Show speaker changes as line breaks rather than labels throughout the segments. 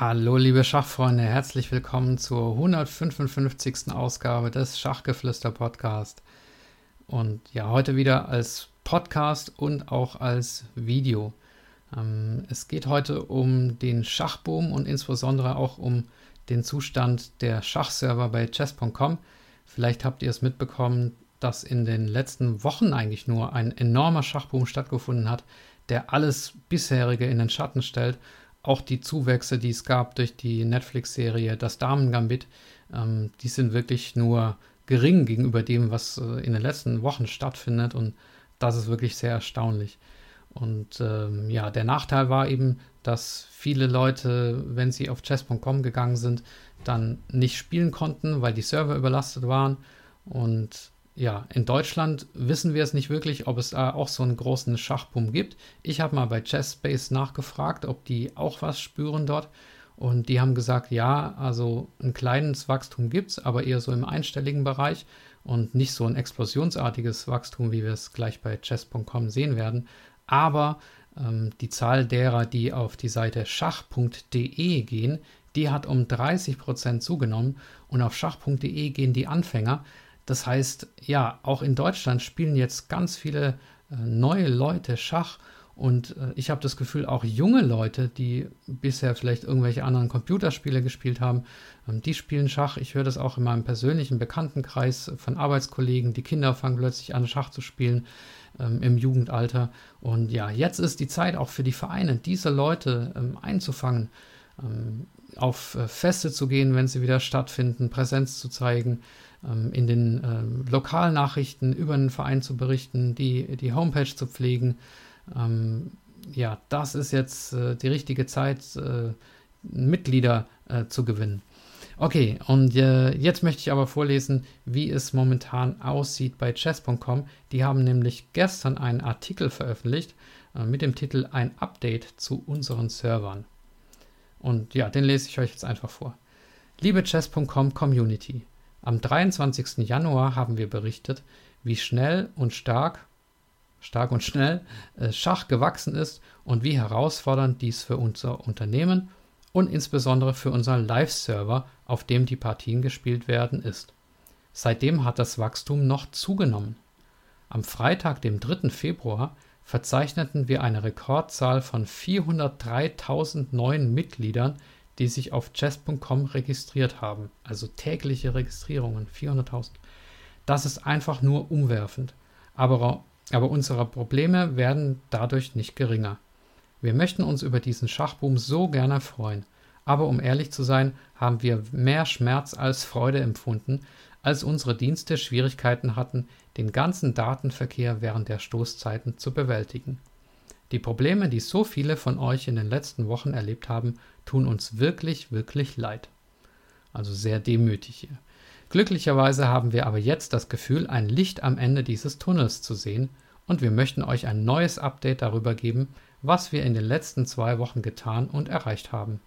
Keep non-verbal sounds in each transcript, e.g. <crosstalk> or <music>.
Hallo liebe Schachfreunde, herzlich willkommen zur 155. Ausgabe des Schachgeflüster Podcast. Und ja, heute wieder als Podcast und auch als Video. Ähm, es geht heute um den Schachboom und insbesondere auch um den Zustand der Schachserver bei chess.com. Vielleicht habt ihr es mitbekommen, dass in den letzten Wochen eigentlich nur ein enormer Schachboom stattgefunden hat, der alles bisherige in den Schatten stellt auch die Zuwächse, die es gab durch die Netflix-Serie Das Damen-Gambit, ähm, die sind wirklich nur gering gegenüber dem, was äh, in den letzten Wochen stattfindet. Und das ist wirklich sehr erstaunlich. Und ähm, ja, der Nachteil war eben, dass viele Leute, wenn sie auf chess.com gegangen sind, dann nicht spielen konnten, weil die Server überlastet waren. Und ja, in Deutschland wissen wir es nicht wirklich, ob es äh, auch so einen großen Schachboom gibt. Ich habe mal bei ChessSpace nachgefragt, ob die auch was spüren dort. Und die haben gesagt, ja, also ein kleines Wachstum gibt es, aber eher so im einstelligen Bereich und nicht so ein explosionsartiges Wachstum, wie wir es gleich bei chess.com sehen werden. Aber ähm, die Zahl derer, die auf die Seite schach.de gehen, die hat um 30% zugenommen und auf schach.de gehen die Anfänger. Das heißt, ja, auch in Deutschland spielen jetzt ganz viele äh, neue Leute Schach und äh, ich habe das Gefühl, auch junge Leute, die bisher vielleicht irgendwelche anderen Computerspiele gespielt haben, ähm, die spielen Schach. Ich höre das auch in meinem persönlichen Bekanntenkreis von Arbeitskollegen. Die Kinder fangen plötzlich an, Schach zu spielen ähm, im Jugendalter. Und ja, jetzt ist die Zeit auch für die Vereine, diese Leute ähm, einzufangen, ähm, auf äh, Feste zu gehen, wenn sie wieder stattfinden, Präsenz zu zeigen ähm, in den äh, Lokalnachrichten über den Verein zu berichten, die, die Homepage zu pflegen. Ähm, ja, das ist jetzt äh, die richtige Zeit, äh, Mitglieder zu gewinnen. Okay, und jetzt möchte ich aber vorlesen, wie es momentan aussieht bei chess.com. Die haben nämlich gestern einen Artikel veröffentlicht mit dem Titel Ein Update zu unseren Servern. Und ja, den lese ich euch jetzt einfach vor. Liebe chess.com Community, am 23. Januar haben wir berichtet, wie schnell und stark, stark und schnell äh, Schach gewachsen ist und wie herausfordernd dies für unser Unternehmen und insbesondere für unseren Live-Server, auf dem die Partien gespielt werden, ist. Seitdem hat das Wachstum noch zugenommen. Am Freitag, dem 3. Februar, verzeichneten wir eine Rekordzahl von 403.000 neuen Mitgliedern die sich auf chess.com registriert haben. Also tägliche Registrierungen, 400.000. Das ist einfach nur umwerfend. Aber, aber unsere Probleme werden dadurch nicht geringer. Wir möchten uns über diesen Schachboom so gerne freuen. Aber um ehrlich zu sein, haben wir mehr Schmerz als Freude empfunden, als unsere Dienste Schwierigkeiten hatten, den ganzen Datenverkehr während der Stoßzeiten zu bewältigen. Die Probleme, die so viele von euch in den letzten Wochen erlebt haben, tun uns wirklich, wirklich leid. Also sehr demütig hier. Glücklicherweise haben wir aber jetzt das Gefühl, ein Licht am Ende dieses Tunnels zu sehen und wir möchten euch ein neues Update darüber geben, was wir in den letzten zwei Wochen getan und erreicht haben.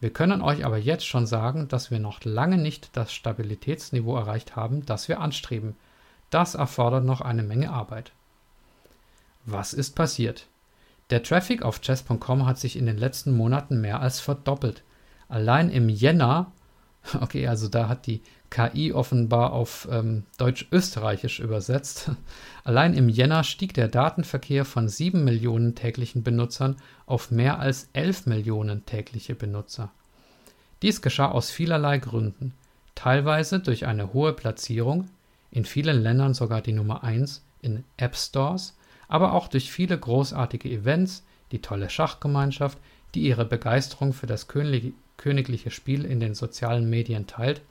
Wir können euch aber jetzt schon sagen, dass wir noch lange nicht das Stabilitätsniveau erreicht haben, das wir anstreben. Das erfordert noch eine Menge Arbeit. Was ist passiert? Der Traffic auf chess.com hat sich in den letzten Monaten mehr als verdoppelt. Allein im Jänner, <laughs> okay, also da hat die KI offenbar auf ähm, Deutsch-Österreichisch übersetzt, <laughs> allein im Jänner stieg der Datenverkehr von 7 Millionen täglichen Benutzern auf mehr als 11 Millionen tägliche Benutzer. Dies geschah aus vielerlei Gründen, teilweise durch eine hohe Platzierung, in vielen Ländern sogar die Nummer 1 in App Stores, aber auch durch viele großartige Events, die tolle Schachgemeinschaft, die ihre Begeisterung für das königliche Spiel in den sozialen Medien teilt,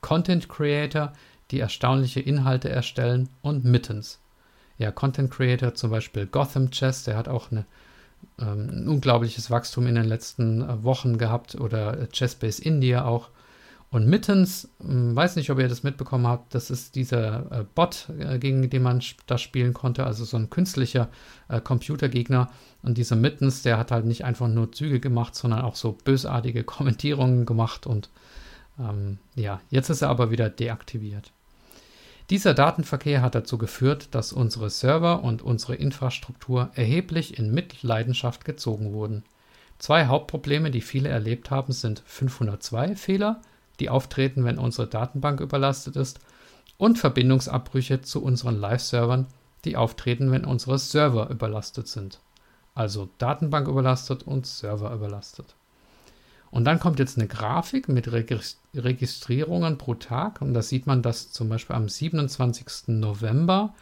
Content Creator, die erstaunliche Inhalte erstellen und Mittens. Ja, Content Creator, zum Beispiel Gotham Chess, der hat auch eine, ähm, ein unglaubliches Wachstum in den letzten äh, Wochen gehabt oder Chessbase India auch. Und mittens, hm, weiß nicht, ob ihr das mitbekommen habt, das ist dieser äh, Bot, äh, gegen den man das spielen konnte, also so ein künstlicher äh, Computergegner. Und dieser Mittens, der hat halt nicht einfach nur Züge gemacht, sondern auch so bösartige <laughs> Kommentierungen gemacht. Und ähm, ja, jetzt ist er aber wieder deaktiviert. Dieser Datenverkehr hat dazu geführt, dass unsere Server und unsere Infrastruktur erheblich in Mitleidenschaft gezogen wurden. Zwei Hauptprobleme, die viele erlebt haben, sind 502 Fehler, die auftreten, wenn unsere Datenbank überlastet ist, und Verbindungsabbrüche zu unseren Live-Servern, die auftreten, wenn unsere Server überlastet sind. Also Datenbank überlastet und Server überlastet. Und dann kommt jetzt eine Grafik mit Registrierungen pro Tag. Und da sieht man, dass zum Beispiel am 27. November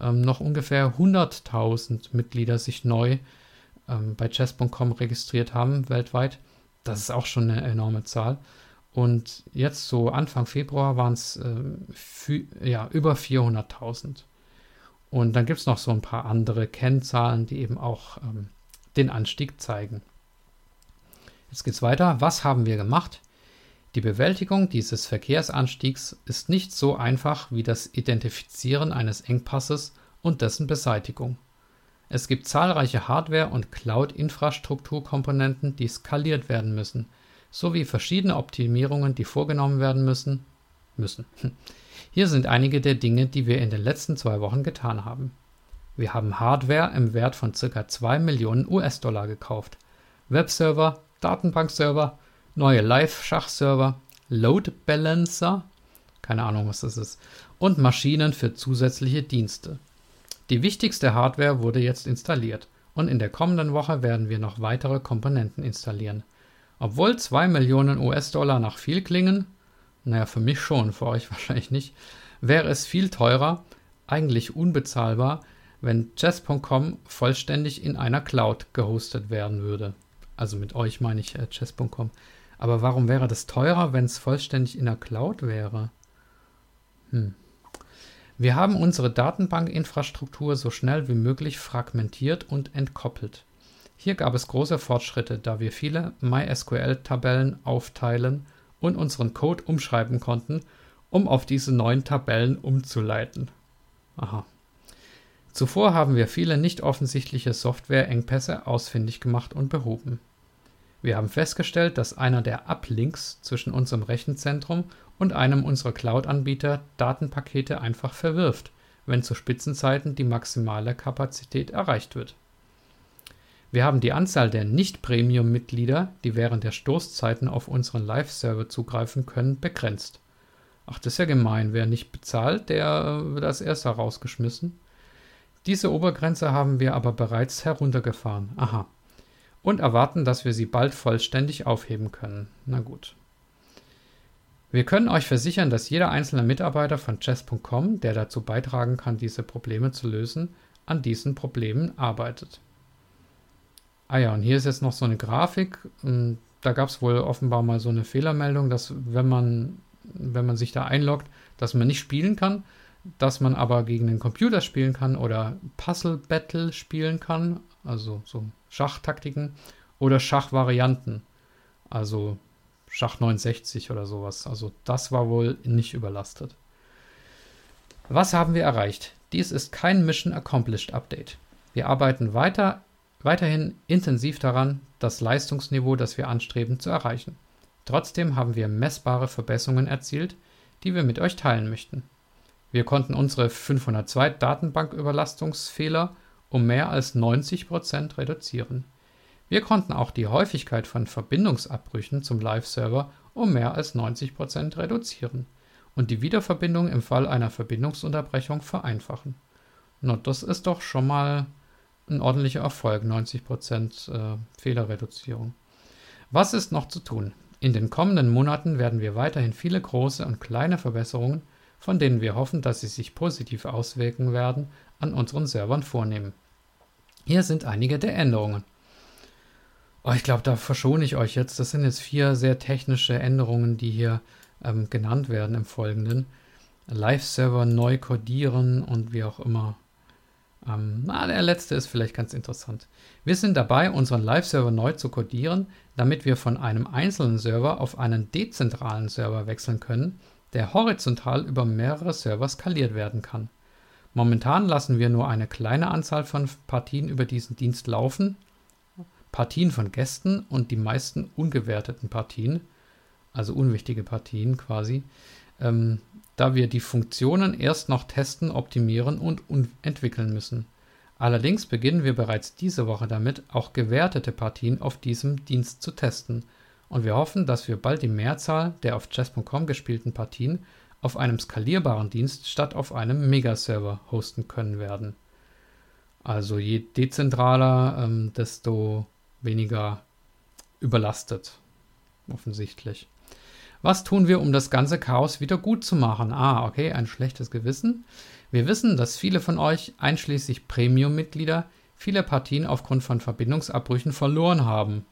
ähm, noch ungefähr 100.000 Mitglieder sich neu ähm, bei chess.com registriert haben weltweit. Das ist auch schon eine enorme Zahl. Und jetzt so Anfang Februar waren es äh, ja, über 400.000. Und dann gibt es noch so ein paar andere Kennzahlen, die eben auch ähm, den Anstieg zeigen. Jetzt geht es weiter. Was haben wir gemacht? Die Bewältigung dieses Verkehrsanstiegs ist nicht so einfach wie das Identifizieren eines Engpasses und dessen Beseitigung. Es gibt zahlreiche Hardware- und Cloud-Infrastrukturkomponenten, die skaliert werden müssen, sowie verschiedene Optimierungen, die vorgenommen werden müssen. müssen. <laughs> Hier sind einige der Dinge, die wir in den letzten zwei Wochen getan haben. Wir haben Hardware im Wert von ca. 2 Millionen US-Dollar gekauft, Webserver, Datenbankserver, neue Live-Schachserver, Load Balancer, keine Ahnung, was das ist, und Maschinen für zusätzliche Dienste. Die wichtigste Hardware wurde jetzt installiert und in der kommenden Woche werden wir noch weitere Komponenten installieren. Obwohl 2 Millionen US-Dollar nach viel klingen, naja, für mich schon, für euch <laughs> wahrscheinlich nicht, wäre es viel teurer, eigentlich unbezahlbar, wenn chess.com vollständig in einer Cloud gehostet werden würde. Also mit euch meine ich äh, chess.com. Aber warum wäre das teurer, wenn es vollständig in der Cloud wäre? Hm. Wir haben unsere Datenbankinfrastruktur so schnell wie möglich fragmentiert und entkoppelt. Hier gab es große Fortschritte, da wir viele MySQL-Tabellen aufteilen und unseren Code umschreiben konnten, um auf diese neuen Tabellen umzuleiten. Aha. Zuvor haben wir viele nicht offensichtliche Software-Engpässe ausfindig gemacht und behoben. Wir haben festgestellt, dass einer der Uplinks zwischen unserem Rechenzentrum und einem unserer Cloud-Anbieter Datenpakete einfach verwirft, wenn zu Spitzenzeiten die maximale Kapazität erreicht wird. Wir haben die Anzahl der Nicht-Premium-Mitglieder, die während der Stoßzeiten auf unseren Live-Server zugreifen können, begrenzt. Ach, das ist ja gemein. Wer nicht bezahlt, der wird als erster rausgeschmissen. Diese Obergrenze haben wir aber bereits heruntergefahren. Aha und erwarten, dass wir sie bald vollständig aufheben können. Na gut. Wir können euch versichern, dass jeder einzelne Mitarbeiter von chess.com, der dazu beitragen kann, diese Probleme zu lösen, an diesen Problemen arbeitet. Ah ja, und hier ist jetzt noch so eine Grafik. Da gab es wohl offenbar mal so eine Fehlermeldung, dass wenn man, wenn man sich da einloggt, dass man nicht spielen kann, dass man aber gegen den Computer spielen kann oder Puzzle Battle spielen kann, also so Schachtaktiken oder Schachvarianten, also Schach 69 oder sowas. Also das war wohl nicht überlastet. Was haben wir erreicht? Dies ist kein Mission Accomplished Update. Wir arbeiten weiter, weiterhin intensiv daran, das Leistungsniveau, das wir anstreben, zu erreichen. Trotzdem haben wir messbare Verbesserungen erzielt, die wir mit euch teilen möchten. Wir konnten unsere 502 Datenbanküberlastungsfehler um mehr als 90 Prozent reduzieren. Wir konnten auch die Häufigkeit von Verbindungsabbrüchen zum Live-Server um mehr als 90 Prozent reduzieren und die Wiederverbindung im Fall einer Verbindungsunterbrechung vereinfachen. Na, das ist doch schon mal ein ordentlicher Erfolg, 90 Prozent äh, Fehlerreduzierung. Was ist noch zu tun? In den kommenden Monaten werden wir weiterhin viele große und kleine Verbesserungen, von denen wir hoffen, dass sie sich positiv auswirken werden, an unseren Servern vornehmen. Hier sind einige der Änderungen. Oh, ich glaube, da verschone ich euch jetzt. Das sind jetzt vier sehr technische Änderungen, die hier ähm, genannt werden im Folgenden. Live-Server neu codieren und wie auch immer. Ähm, na, der letzte ist vielleicht ganz interessant. Wir sind dabei, unseren Live-Server neu zu codieren, damit wir von einem einzelnen Server auf einen dezentralen Server wechseln können, der horizontal über mehrere Server skaliert werden kann. Momentan lassen wir nur eine kleine Anzahl von Partien über diesen Dienst laufen, Partien von Gästen und die meisten ungewerteten Partien, also unwichtige Partien quasi, ähm, da wir die Funktionen erst noch testen, optimieren und entwickeln müssen. Allerdings beginnen wir bereits diese Woche damit, auch gewertete Partien auf diesem Dienst zu testen. Und wir hoffen, dass wir bald die Mehrzahl der auf chess.com gespielten Partien auf einem skalierbaren Dienst statt auf einem Megaserver hosten können werden. Also je dezentraler, ähm, desto weniger überlastet. Offensichtlich. Was tun wir, um das ganze Chaos wieder gut zu machen? Ah, okay, ein schlechtes Gewissen. Wir wissen, dass viele von euch, einschließlich Premium-Mitglieder, viele Partien aufgrund von Verbindungsabbrüchen verloren haben.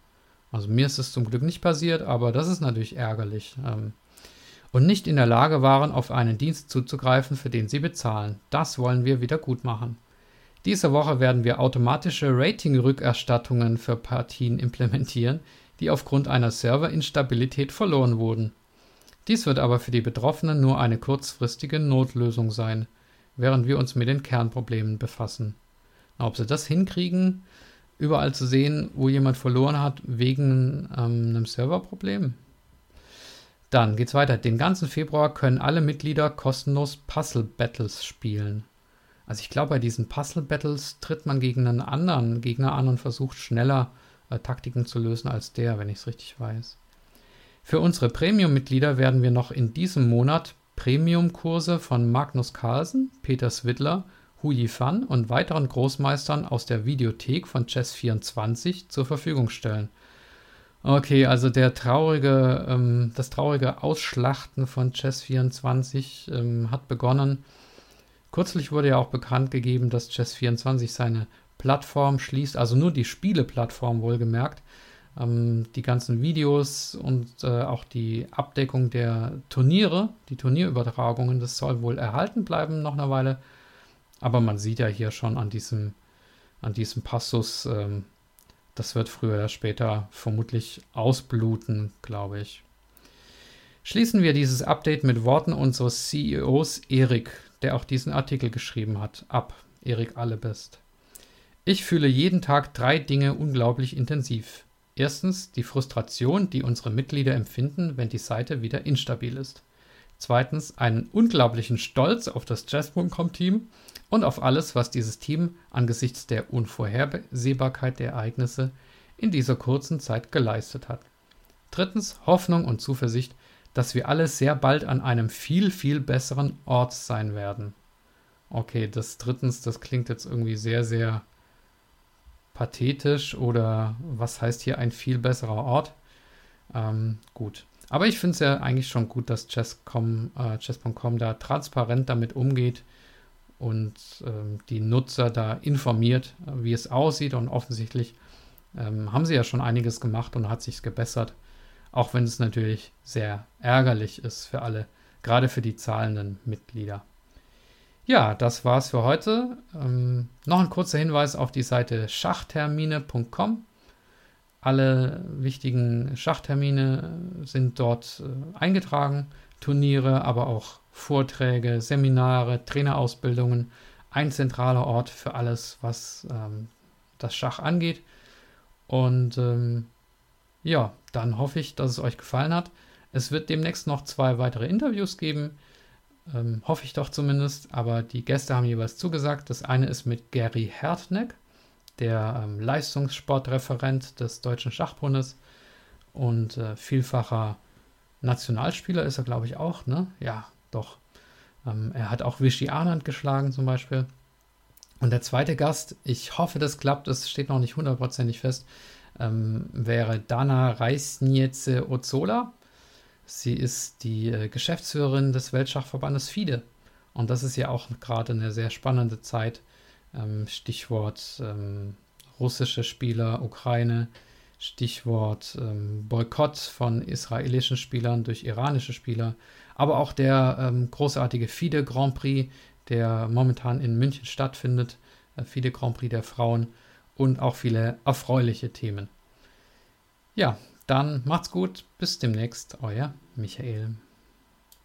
Also mir ist es zum Glück nicht passiert, aber das ist natürlich ärgerlich. Ähm, und nicht in der Lage waren, auf einen Dienst zuzugreifen, für den sie bezahlen. Das wollen wir wieder gut machen. Diese Woche werden wir automatische Rating-Rückerstattungen für Partien implementieren, die aufgrund einer Serverinstabilität verloren wurden. Dies wird aber für die Betroffenen nur eine kurzfristige Notlösung sein, während wir uns mit den Kernproblemen befassen. Ob sie das hinkriegen, überall zu sehen, wo jemand verloren hat, wegen ähm, einem Serverproblem? Dann geht's weiter. Den ganzen Februar können alle Mitglieder kostenlos Puzzle Battles spielen. Also ich glaube, bei diesen Puzzle Battles tritt man gegen einen anderen Gegner an und versucht schneller äh, Taktiken zu lösen als der, wenn ich es richtig weiß. Für unsere Premium-Mitglieder werden wir noch in diesem Monat Premium-Kurse von Magnus Carlsen, Peter Swidler, Hu Yifan und weiteren Großmeistern aus der Videothek von Chess24 zur Verfügung stellen. Okay, also der traurige, ähm, das traurige Ausschlachten von Chess24 ähm, hat begonnen. Kürzlich wurde ja auch bekannt gegeben, dass Chess24 seine Plattform schließt, also nur die Spieleplattform wohlgemerkt. Ähm, die ganzen Videos und äh, auch die Abdeckung der Turniere, die Turnierübertragungen, das soll wohl erhalten bleiben noch eine Weile. Aber man sieht ja hier schon an diesem, an diesem Passus, ähm, das wird früher oder später vermutlich ausbluten, glaube ich. Schließen wir dieses Update mit Worten unseres CEOs Erik, der auch diesen Artikel geschrieben hat, ab. Erik Allebest. Ich fühle jeden Tag drei Dinge unglaublich intensiv. Erstens die Frustration, die unsere Mitglieder empfinden, wenn die Seite wieder instabil ist. Zweitens einen unglaublichen Stolz auf das Jazz.com-Team und auf alles, was dieses Team angesichts der Unvorhersehbarkeit der Ereignisse in dieser kurzen Zeit geleistet hat. Drittens Hoffnung und Zuversicht, dass wir alle sehr bald an einem viel, viel besseren Ort sein werden. Okay, das drittens, das klingt jetzt irgendwie sehr, sehr pathetisch oder was heißt hier ein viel besserer Ort? Ähm, gut. Aber ich finde es ja eigentlich schon gut, dass Chess.com äh, Chess da transparent damit umgeht und ähm, die Nutzer da informiert, wie es aussieht. Und offensichtlich ähm, haben sie ja schon einiges gemacht und hat sich gebessert. Auch wenn es natürlich sehr ärgerlich ist für alle, gerade für die zahlenden Mitglieder. Ja, das war's für heute. Ähm, noch ein kurzer Hinweis auf die Seite schachtermine.com. Alle wichtigen Schachtermine sind dort äh, eingetragen. Turniere, aber auch Vorträge, Seminare, Trainerausbildungen. Ein zentraler Ort für alles, was ähm, das Schach angeht. Und ähm, ja, dann hoffe ich, dass es euch gefallen hat. Es wird demnächst noch zwei weitere Interviews geben. Ähm, hoffe ich doch zumindest. Aber die Gäste haben jeweils zugesagt. Das eine ist mit Gary Hertneck, der ähm, Leistungssportreferent des Deutschen Schachbundes und äh, vielfacher Nationalspieler ist er, glaube ich, auch. Ne? Ja, doch. Ähm, er hat auch Vichy Anand geschlagen zum Beispiel. Und der zweite Gast, ich hoffe, das klappt, es steht noch nicht hundertprozentig fest, ähm, wäre Dana Reisniece Ozola. Sie ist die äh, Geschäftsführerin des Weltschachverbandes FIDE. Und das ist ja auch gerade eine sehr spannende Zeit. Ähm, Stichwort ähm, russische Spieler, Ukraine, Stichwort ähm, Boykott von israelischen Spielern durch iranische Spieler, aber auch der ähm, großartige FIDE Grand Prix, der momentan in München stattfindet, äh, FIDE Grand Prix der Frauen und auch viele erfreuliche Themen. Ja, dann macht's gut, bis demnächst, euer Michael.